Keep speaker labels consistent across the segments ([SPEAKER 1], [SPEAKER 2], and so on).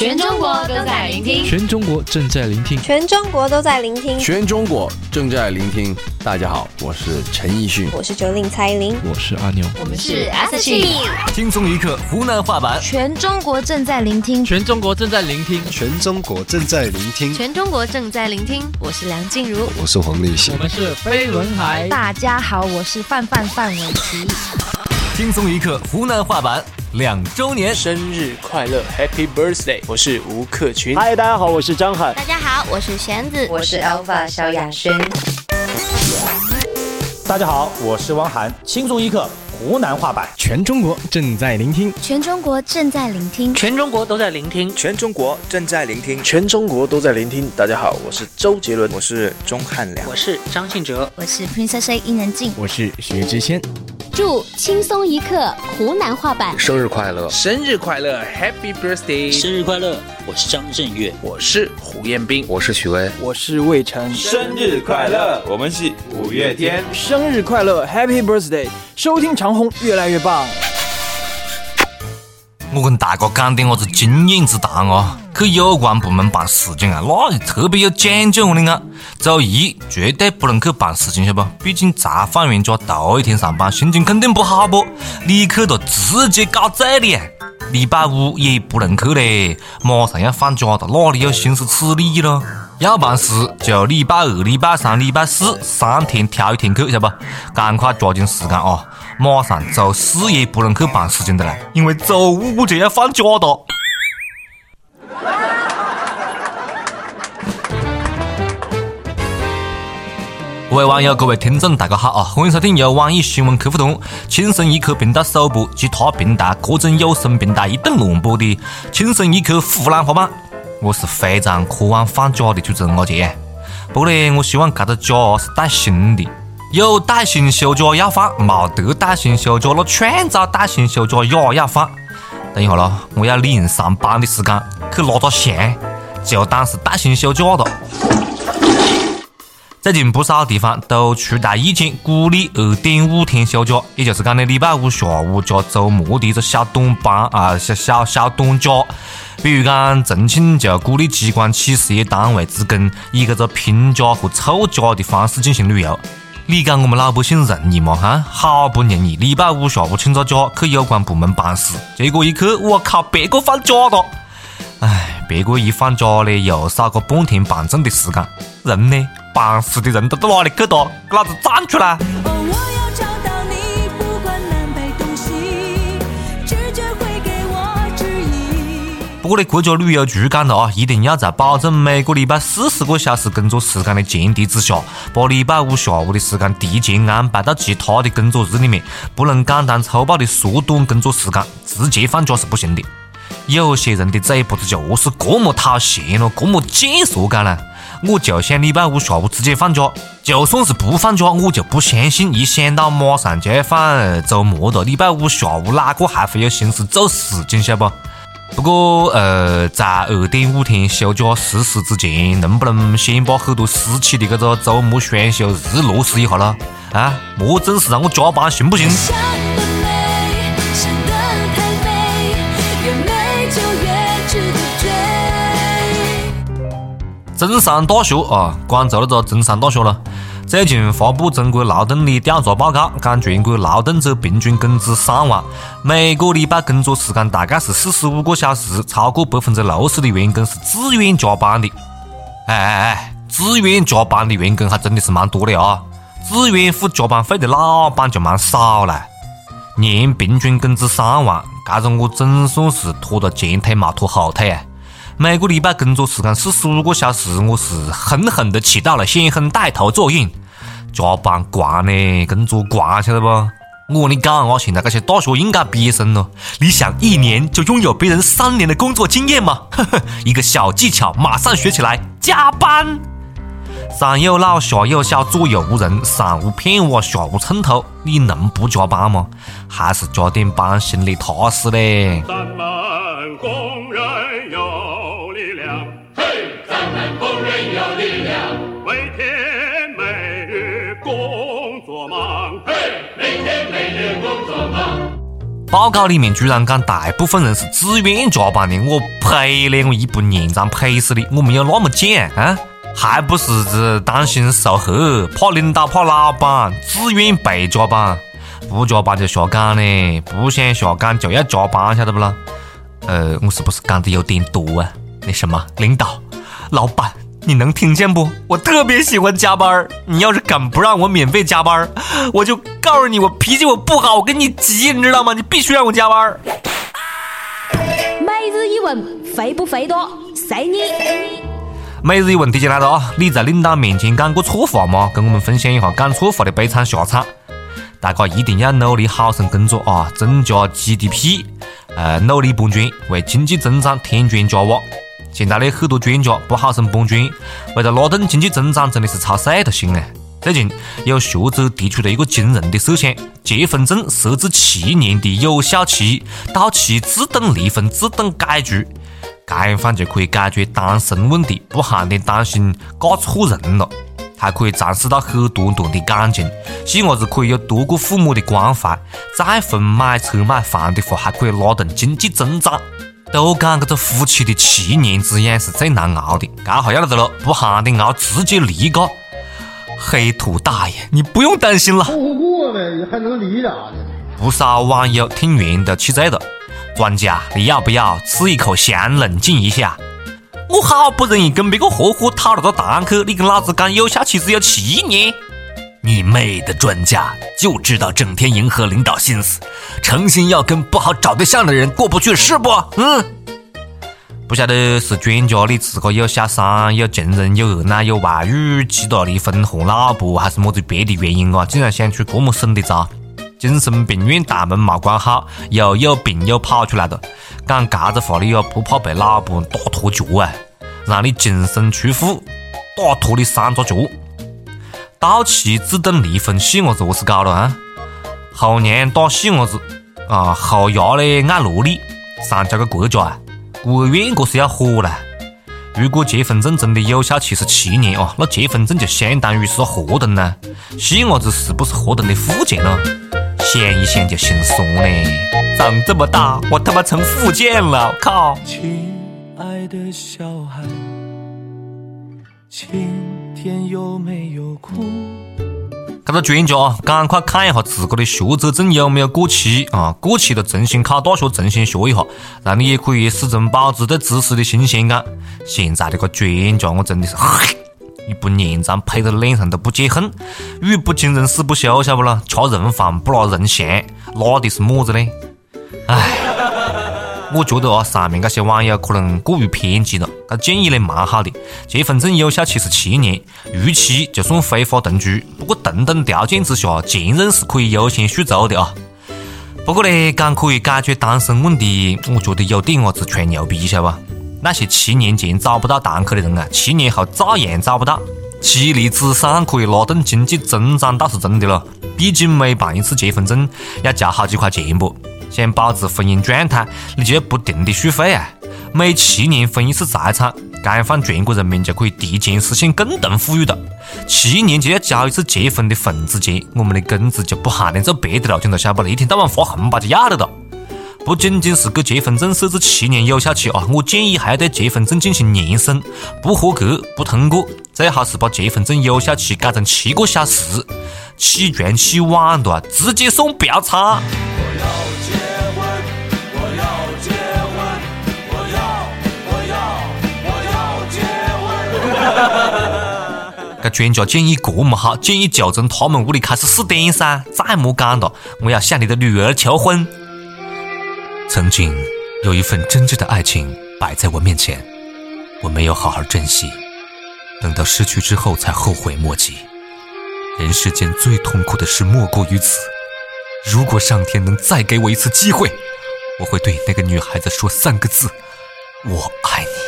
[SPEAKER 1] 全中国都在聆听，
[SPEAKER 2] 全中国正在聆听，
[SPEAKER 3] 全中国都在聆听，
[SPEAKER 4] 全中国正在聆听。大家好，我是陈奕迅，
[SPEAKER 3] 我是九令蔡依林，
[SPEAKER 2] 我是阿牛，
[SPEAKER 1] 我们是 S H。
[SPEAKER 5] 轻松一刻湖南话版，
[SPEAKER 1] 全中国正在聆听，
[SPEAKER 2] 全中国正在聆听，
[SPEAKER 6] 全中国正在聆听，
[SPEAKER 1] 全中国正在聆听。我是梁静茹，
[SPEAKER 6] 我是黄立行，
[SPEAKER 2] 我们是飞轮海。
[SPEAKER 1] 大家好，我是范范范玮琪。
[SPEAKER 5] 轻松一刻湖南话版两周年
[SPEAKER 7] 生日快乐，Happy Birthday！我是吴克群。
[SPEAKER 8] 嗨，大家好，我是张翰。
[SPEAKER 1] 大家好，我是弦子，
[SPEAKER 9] 我是 Alpha 萧亚轩。
[SPEAKER 8] 大家好，我是汪涵。轻松一刻湖南话版，
[SPEAKER 2] 全中国正在聆听，
[SPEAKER 1] 全中国正在聆听，
[SPEAKER 7] 全中国都在聆听，
[SPEAKER 10] 全中国正在聆听，
[SPEAKER 11] 全中国都在聆听。大家好，我是周杰伦，
[SPEAKER 10] 我是钟汉良，
[SPEAKER 7] 我是张信哲，
[SPEAKER 1] 我是 Princess A 伊能静，
[SPEAKER 2] 我是薛之谦。
[SPEAKER 1] 祝轻松一刻湖南话版
[SPEAKER 4] 生日快乐，
[SPEAKER 7] 生日快乐，Happy Birthday！
[SPEAKER 12] 生日快乐！我是张震岳，
[SPEAKER 7] 我是胡彦斌，
[SPEAKER 4] 我是许巍，
[SPEAKER 8] 我是魏晨。
[SPEAKER 13] 生日快乐！我们是五月天，
[SPEAKER 8] 生日快乐，Happy Birthday！收听长虹越来越棒。
[SPEAKER 5] 我跟大家讲点我子经验之谈哦，去有关部门办事情啊，那特别有讲究的啊。周一绝对不能去办事情，晓得不？毕竟才放完假头一天上班，心情肯定不好不？你去了直接搞醉的。礼拜五也不能去嘞，马上要放假了，哪里有心思处理咯？要办事就礼拜二、礼拜三、礼拜四三天挑一天去，晓得不？赶快抓紧时间啊！马上周四也不能去办事情的了，因为周五就要放假了。各位网友、各位听众，大家好啊！欢迎收听由网易新闻客户端、轻松一刻频道首播，其他平台各种有声平台一顿乱播的《轻松一刻湖南话版》。我是非常渴望放假的主持人阿杰。不过呢，我希望这个假是带薪的，有带薪休假要放，没得带薪休假那创造带薪休假也要放。等一下咯，我要利用上班的时间去拉个翔，就当是带薪休假了。最近不少地方都出台意见，鼓励二点五天休假，也就是讲呢，礼拜五下午加周末的一个小短班啊，小小小短假。比如讲，重庆就鼓励机关企事业单位职工以这个拼假和凑假的方式进行旅游。你讲我们老百姓容易吗？哈，好不容易礼拜五下午请个假去有关部门办事，结果一去，我靠，别个放假了。唉，别个一放假呢，又少个半天办证的时间，人呢？办事的人都到哪里去了？给老子站出来！不过呢，国家旅游局讲了啊，一定要在保证每个礼拜四十个小时工作时间的前提之下，把礼拜五下午的时间提前安排到其他的工作日里面，不能简单粗暴的缩短工作时间，直接放假是不行的。有些人的嘴巴子就是这么讨嫌咯，这么贱说干了。我就想礼拜五下午直接放假，就算是不放假，我就不相信一想到马上就要放周末了，礼拜五下午哪个还会有心思做事情，晓不？不过呃，在二点五天休假实施之前，能不能先把很多私企的这个周末双休日落实一下了？啊，莫总是让我加班行不行？中山大学啊，广州那个中山大学了，最近发布中国劳动力调查报告，讲全国劳动者平均工资三万，每个礼拜工作时间大概是四十五个小时，超过百分之六十的员工是自愿加班的。哎哎哎，自愿加班的员工还真的是蛮多的啊，自愿付加班费的老板就蛮少了。年平均工资三万，这种我总算是拖了前腿没拖后腿啊！每个礼拜工作时间四十五个小时，我是狠狠的起到了先锋带头作用。加班惯呢，工作惯，晓得不？我跟你讲我，现在这些大学应届毕业生咯，你想一年就拥有别人三年的工作经验吗？呵呵，一个小技巧，马上学起来，加班。上有老，下有小，左右无人，上无片瓦，下无寸土，你能不加班吗？还是加点班，心里踏实嘞。报告里面居然讲大部分人是自愿加班的，我呸嘞！我一不认账赔死你！我没有那么贱啊，还不是是担心受黑，怕领导怕老板，自愿被加班，不加班就下岗嘞，不想下岗就要加班，晓得不啦？呃，我是不是讲的有点多啊？那什么，领导、老板。你能听见不？我特别喜欢加班你要是敢不让我免费加班我就告诉你，我脾气我不好，我跟你急，你知道吗？你必须让我加班
[SPEAKER 9] 每日一问，肥不肥多？随你。
[SPEAKER 5] 每日一问，提前来了啊！你在领导面前讲过错话吗？跟我们分享一下讲错话的悲惨下场。大家一定要努力好生工作啊，增加 GDP，呃，努力搬砖，为经济增长添砖加瓦。现在呢，很多专家不好生搬砖，为了拉动经济增长，真的是操碎了心啊！最近有学者提出了一个惊人的设想：结婚证设置七年的有效期，到期自动离婚、自动解除，这样反就可以解决单身问题，不喊你担心嫁错人了，还可以尝试到很多段的感情，细伢子可以有多个父母的关怀，再婚买车买房的话，还可以拉动经济增长。都讲这个夫妻的七年之痒是最难熬的，这下要得了，不喊你熬，直接离个。黑土大爷，你不用担心了。
[SPEAKER 14] 凑合过呗，还能离啥呢？
[SPEAKER 5] 不少网友听完都气醉了。专家，你要不要吃一口香，冷静一下？我好不容易跟别个合伙讨了个档去，你跟老子讲有效期只有七年？你妹的专家，就知道整天迎合领导心思，诚心要跟不好找对象的人过不去是不？嗯，不晓得是专家你自个有小三、有情人、有二奶、有外遇，气到离婚和老婆，还是么子别的原因啊？竟然想出这么省的招？精神病院大门没关好，又有病又跑出来了，讲这子话你又不怕被老婆打脱脚啊？让你净身出户，打脱你三只脚！到期自动离婚，细伢子何是搞了啊？后娘打细伢子啊，后牙嘞爱萝莉，上交给国家啊？国院这是要火了！如果结婚证真的有效期是七年啊，那结婚证就相当于是合同呢。细伢子是不是合同的附件呢？想一想就心酸嘞！长这么大，我他妈成附件了，靠！亲爱的小孩，亲。天有没有哭？这个专家啊，赶快看一下自个的学者证有没有过期啊！过期了，重新考大学，重新学一下，让你也可以始终保持对知识的新鲜感。现在这个专家，我真的是，你不念账，拍到脸上都不解恨。语不惊人死不休，晓不啦？吃人饭不拿人相，拿的是么子呢？哎。我觉得啊，上面这些网友可能过于偏激了。这建议呢蛮好的，结婚证有效期是七年，逾期就算非法同居。不过同等条件之下，前任是可以优先续租的啊。不过呢，讲可以解决单身问题，我觉得有点伢子吹牛逼，晓得吧？那些七年前找不到堂口的人啊，七年后照样找不到。妻离子散可以拉动经济增长倒是真的了，毕竟每办一次结婚证要交好几块钱不？想保持婚姻状态，你就要不停的续费啊！每七年分一次财产，这样放全国人民就可以提前实现共同富裕了。七年就要交一次结婚的份子钱，我们的工资就不喊你做别的了，听到晓不啦？一天到晚发红包就要了的。不仅仅是给结婚证设置七年有效期啊，我建议还要对结婚证进行年审，不合格不通过，最好是把结婚证有效期改成七个小时，起床起晚的直接送标差。个专家建议这么好，建议就从他们屋里开始试点噻。再莫讲了，我要向你的女儿求婚。曾经有一份真挚的爱情摆在我面前，我没有好好珍惜，等到失去之后才后悔莫及。人世间最痛苦的事莫过于此。如果上天能再给我一次机会，我会对那个女孩子说三个字：我爱你。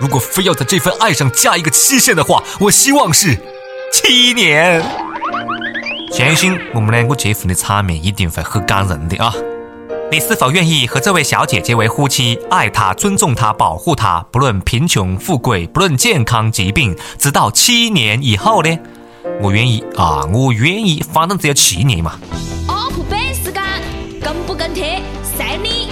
[SPEAKER 5] 如果非要在这份爱上加一个期限的话，我希望是七年。相信我们两个结婚的场面一定会很感人的啊！你是否愿意和这位小姐结为夫妻，爱她、尊重她、保护她，不论贫穷富贵，不论健康疾病，直到七年以后呢？我愿意啊，我愿意，反正只有七年嘛。
[SPEAKER 9] up 本事干，跟不跟问题，赛你。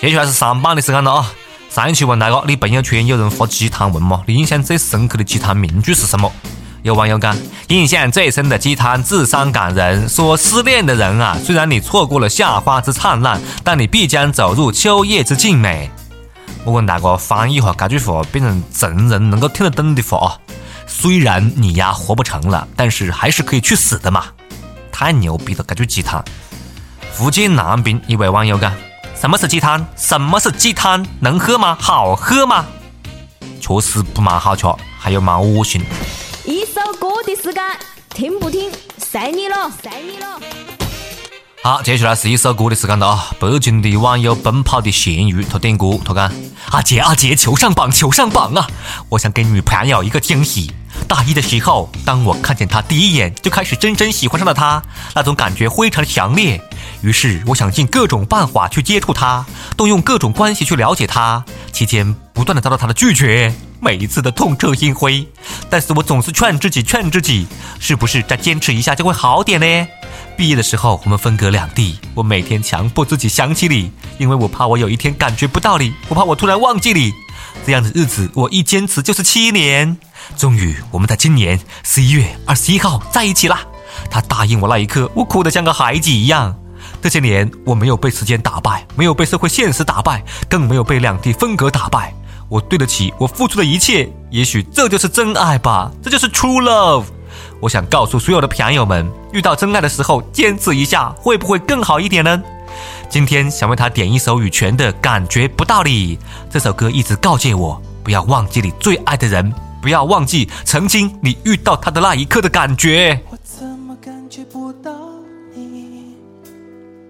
[SPEAKER 5] 接下来是上班的时间了啊！上一期问大家，你朋友圈有人发鸡汤文吗？你印象最深刻的鸡汤名句是什么？有网友讲，印象最深的鸡汤智商感人，说失恋的人啊，虽然你错过了夏花之灿烂，但你必将走入秋叶之静美。我问大哥翻译一下这句话，变成成人能够听得懂的话啊。虽然你呀活不成了，但是还是可以去死的嘛！太牛逼了，这句鸡汤。福建南平一位网友讲。什么是鸡汤？什么是鸡汤？能喝吗？好喝吗？确实不蛮好吃，还有蛮恶心。
[SPEAKER 9] 一首歌的时间，听不听？随你了，随你了。
[SPEAKER 5] 好，接下来是一首歌的时间了啊！北京的网友奔跑的咸鱼，他点歌，他讲：阿杰阿杰，求上榜，求上榜啊！我想给女朋友一个惊喜。大一的时候，当我看见他第一眼，就开始真正喜欢上了他，那种感觉非常的强烈。于是，我想尽各种办法去接触他，动用各种关系去了解他。期间，不断的遭到他的拒绝，每一次的痛彻心扉。但是我总是劝自己，劝自己，是不是再坚持一下就会好点呢？毕业的时候，我们分隔两地，我每天强迫自己想起你，因为我怕我有一天感觉不到你，我怕我突然忘记你。这样的日子，我一坚持就是七年。终于，我们在今年十一月二十一号在一起啦。他答应我那一刻，我哭得像个孩子一样。这些年，我没有被时间打败，没有被社会现实打败，更没有被两地分隔打败。我对得起我付出的一切。也许这就是真爱吧，这就是 true love。我想告诉所有的朋友们，遇到真爱的时候，坚持一下，会不会更好一点呢？今天想为他点一首羽泉的《感觉不到你》。这首歌一直告诫我，不要忘记你最爱的人。不要忘记曾经你遇到他的那一刻的感觉。
[SPEAKER 15] 我怎么感觉不到你？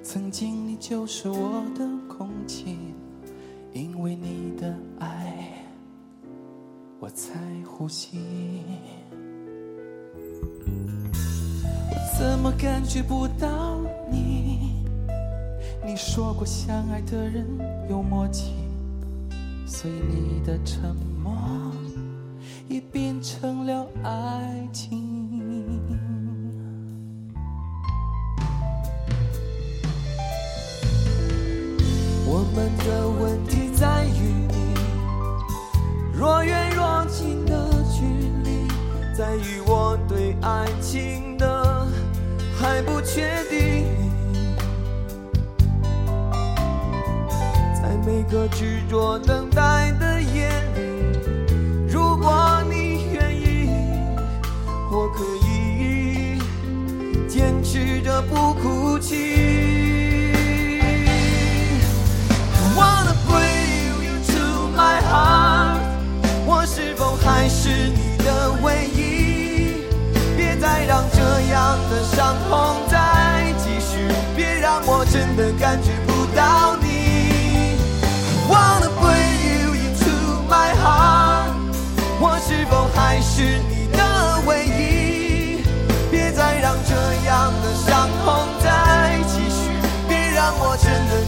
[SPEAKER 15] 曾经你就是我的空气，因为你的爱，我才呼吸。怎么感觉不到？你说过相爱的人有默契，所以你的沉默。也变成了爱情。我们的问题在于你，若远若近的距离，在于我对爱情的还不确定，个执着等待的夜里。如果你愿意，我可以坚持着不哭泣。I Wanna bring you to my heart，我是否还是你的唯一？别再让这样的伤痛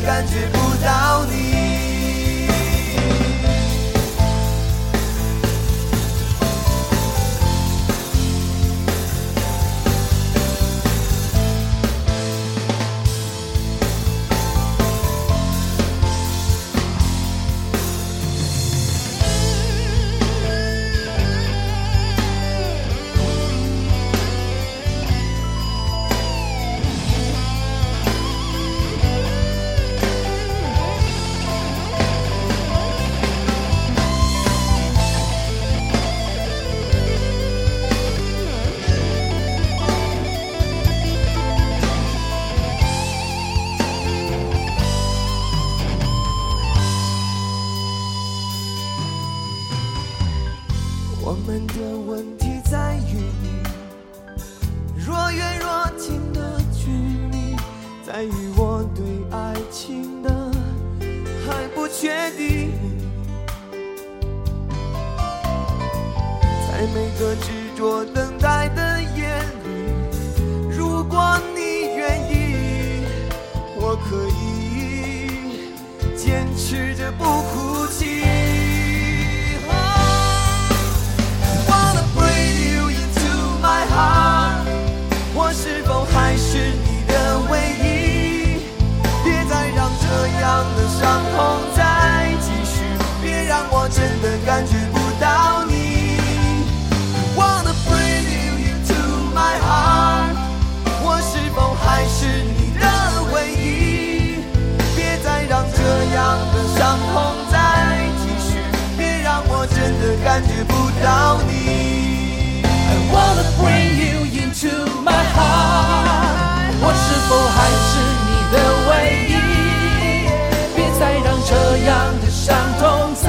[SPEAKER 15] 感觉不到你。试着不哭泣痛再继续，别让我真的感觉不到你。I wanna bring you into my heart。我是否还是你的唯一？别再让这样的伤痛再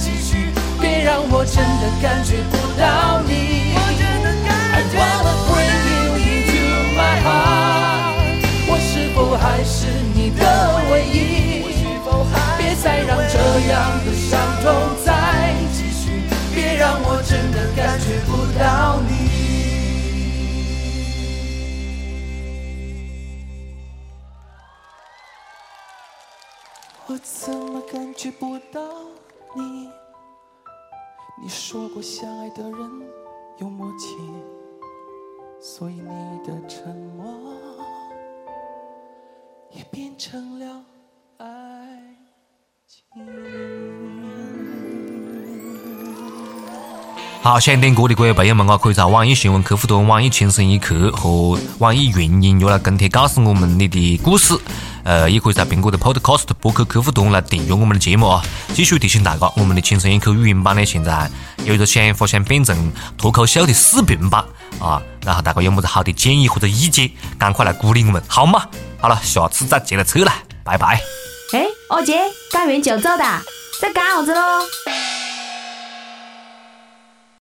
[SPEAKER 15] 继续，别让我真的感觉不。
[SPEAKER 16] 样的伤痛再继续，别让我真的感觉不到你。我怎么感觉不到你？你说过相爱的人有默契，所以你的沉默也变成了爱。
[SPEAKER 5] 好，想听歌的各位朋友们啊，可以在网易新闻客户端、网易轻松一刻和网易云音乐来跟帖告诉我们你的故事。呃，也可以在苹果的 Podcast 播客客户端来订阅我们的节目啊。继续提醒大家，我们的轻松一刻语音版呢，现在有一个想法想变成脱口秀的视频版啊。然后大家有么子好的建议或者意见，赶快来鼓励我们，好吗？好了，下次再接着扯了，拜拜。
[SPEAKER 9] 哎，二姐，干完就走的，在干啥子喽？